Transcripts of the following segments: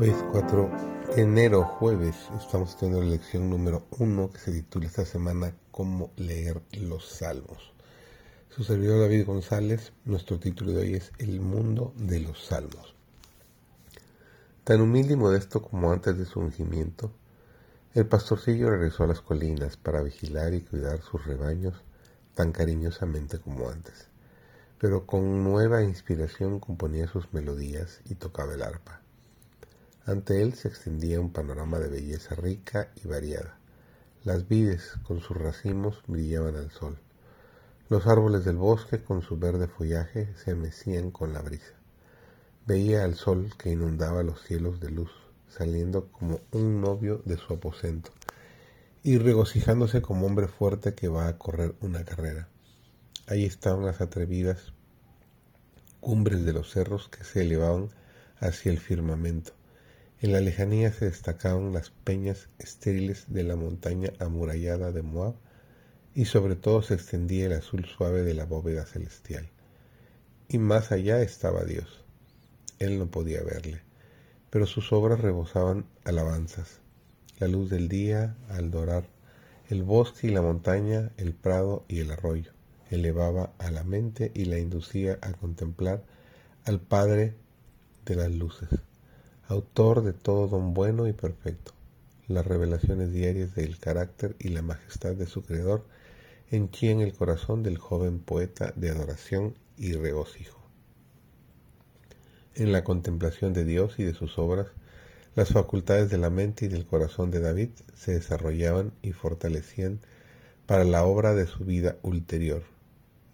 Hoy es 4 de enero, jueves. Estamos teniendo la lección número 1 que se titula esta semana Cómo leer los salmos. Su servidor David González, nuestro título de hoy es El mundo de los salmos. Tan humilde y modesto como antes de su ungimiento, el pastorcillo regresó a las colinas para vigilar y cuidar sus rebaños tan cariñosamente como antes, pero con nueva inspiración componía sus melodías y tocaba el arpa. Ante él se extendía un panorama de belleza rica y variada. Las vides con sus racimos brillaban al sol. Los árboles del bosque con su verde follaje se mecían con la brisa. Veía al sol que inundaba los cielos de luz, saliendo como un novio de su aposento y regocijándose como hombre fuerte que va a correr una carrera. Ahí estaban las atrevidas cumbres de los cerros que se elevaban hacia el firmamento en la lejanía se destacaban las peñas estériles de la montaña amurallada de Moab y sobre todo se extendía el azul suave de la bóveda celestial. Y más allá estaba Dios. Él no podía verle, pero sus obras rebosaban alabanzas. La luz del día al dorar el bosque y la montaña, el prado y el arroyo, elevaba a la mente y la inducía a contemplar al Padre de las luces autor de todo don bueno y perfecto, las revelaciones diarias del carácter y la majestad de su Creador henchían el corazón del joven poeta de adoración y regocijo. En la contemplación de Dios y de sus obras, las facultades de la mente y del corazón de David se desarrollaban y fortalecían para la obra de su vida ulterior.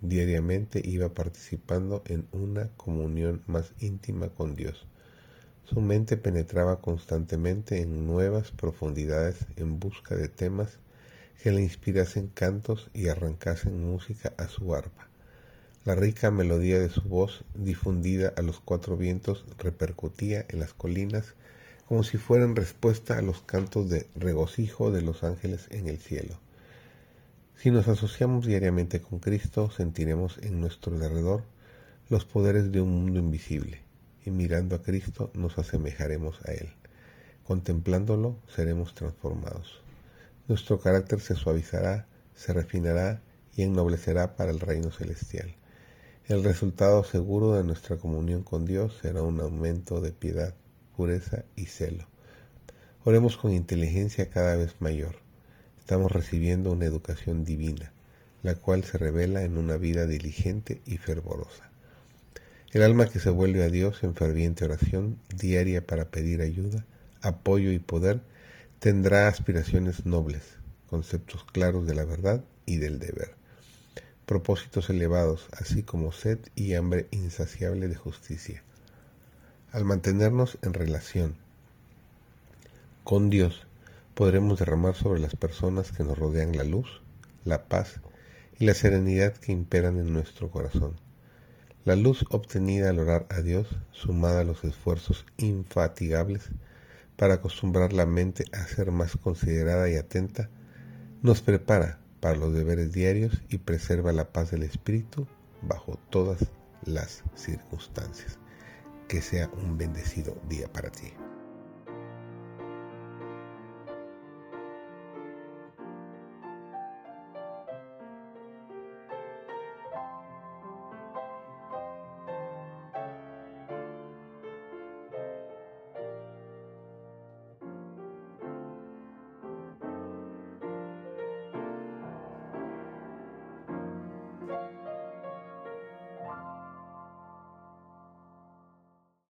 Diariamente iba participando en una comunión más íntima con Dios su mente penetraba constantemente en nuevas profundidades en busca de temas que le inspirasen cantos y arrancasen música a su arpa. La rica melodía de su voz, difundida a los cuatro vientos, repercutía en las colinas como si fueran respuesta a los cantos de regocijo de los ángeles en el cielo. Si nos asociamos diariamente con Cristo, sentiremos en nuestro alrededor los poderes de un mundo invisible y mirando a Cristo nos asemejaremos a Él. Contemplándolo seremos transformados. Nuestro carácter se suavizará, se refinará y ennoblecerá para el reino celestial. El resultado seguro de nuestra comunión con Dios será un aumento de piedad, pureza y celo. Oremos con inteligencia cada vez mayor. Estamos recibiendo una educación divina, la cual se revela en una vida diligente y fervorosa. El alma que se vuelve a Dios en ferviente oración diaria para pedir ayuda, apoyo y poder, tendrá aspiraciones nobles, conceptos claros de la verdad y del deber, propósitos elevados, así como sed y hambre insaciable de justicia. Al mantenernos en relación con Dios, podremos derramar sobre las personas que nos rodean la luz, la paz y la serenidad que imperan en nuestro corazón la luz obtenida al orar a Dios, sumada a los esfuerzos infatigables para acostumbrar la mente a ser más considerada y atenta, nos prepara para los deberes diarios y preserva la paz del espíritu bajo todas las circunstancias. Que sea un bendecido día para ti.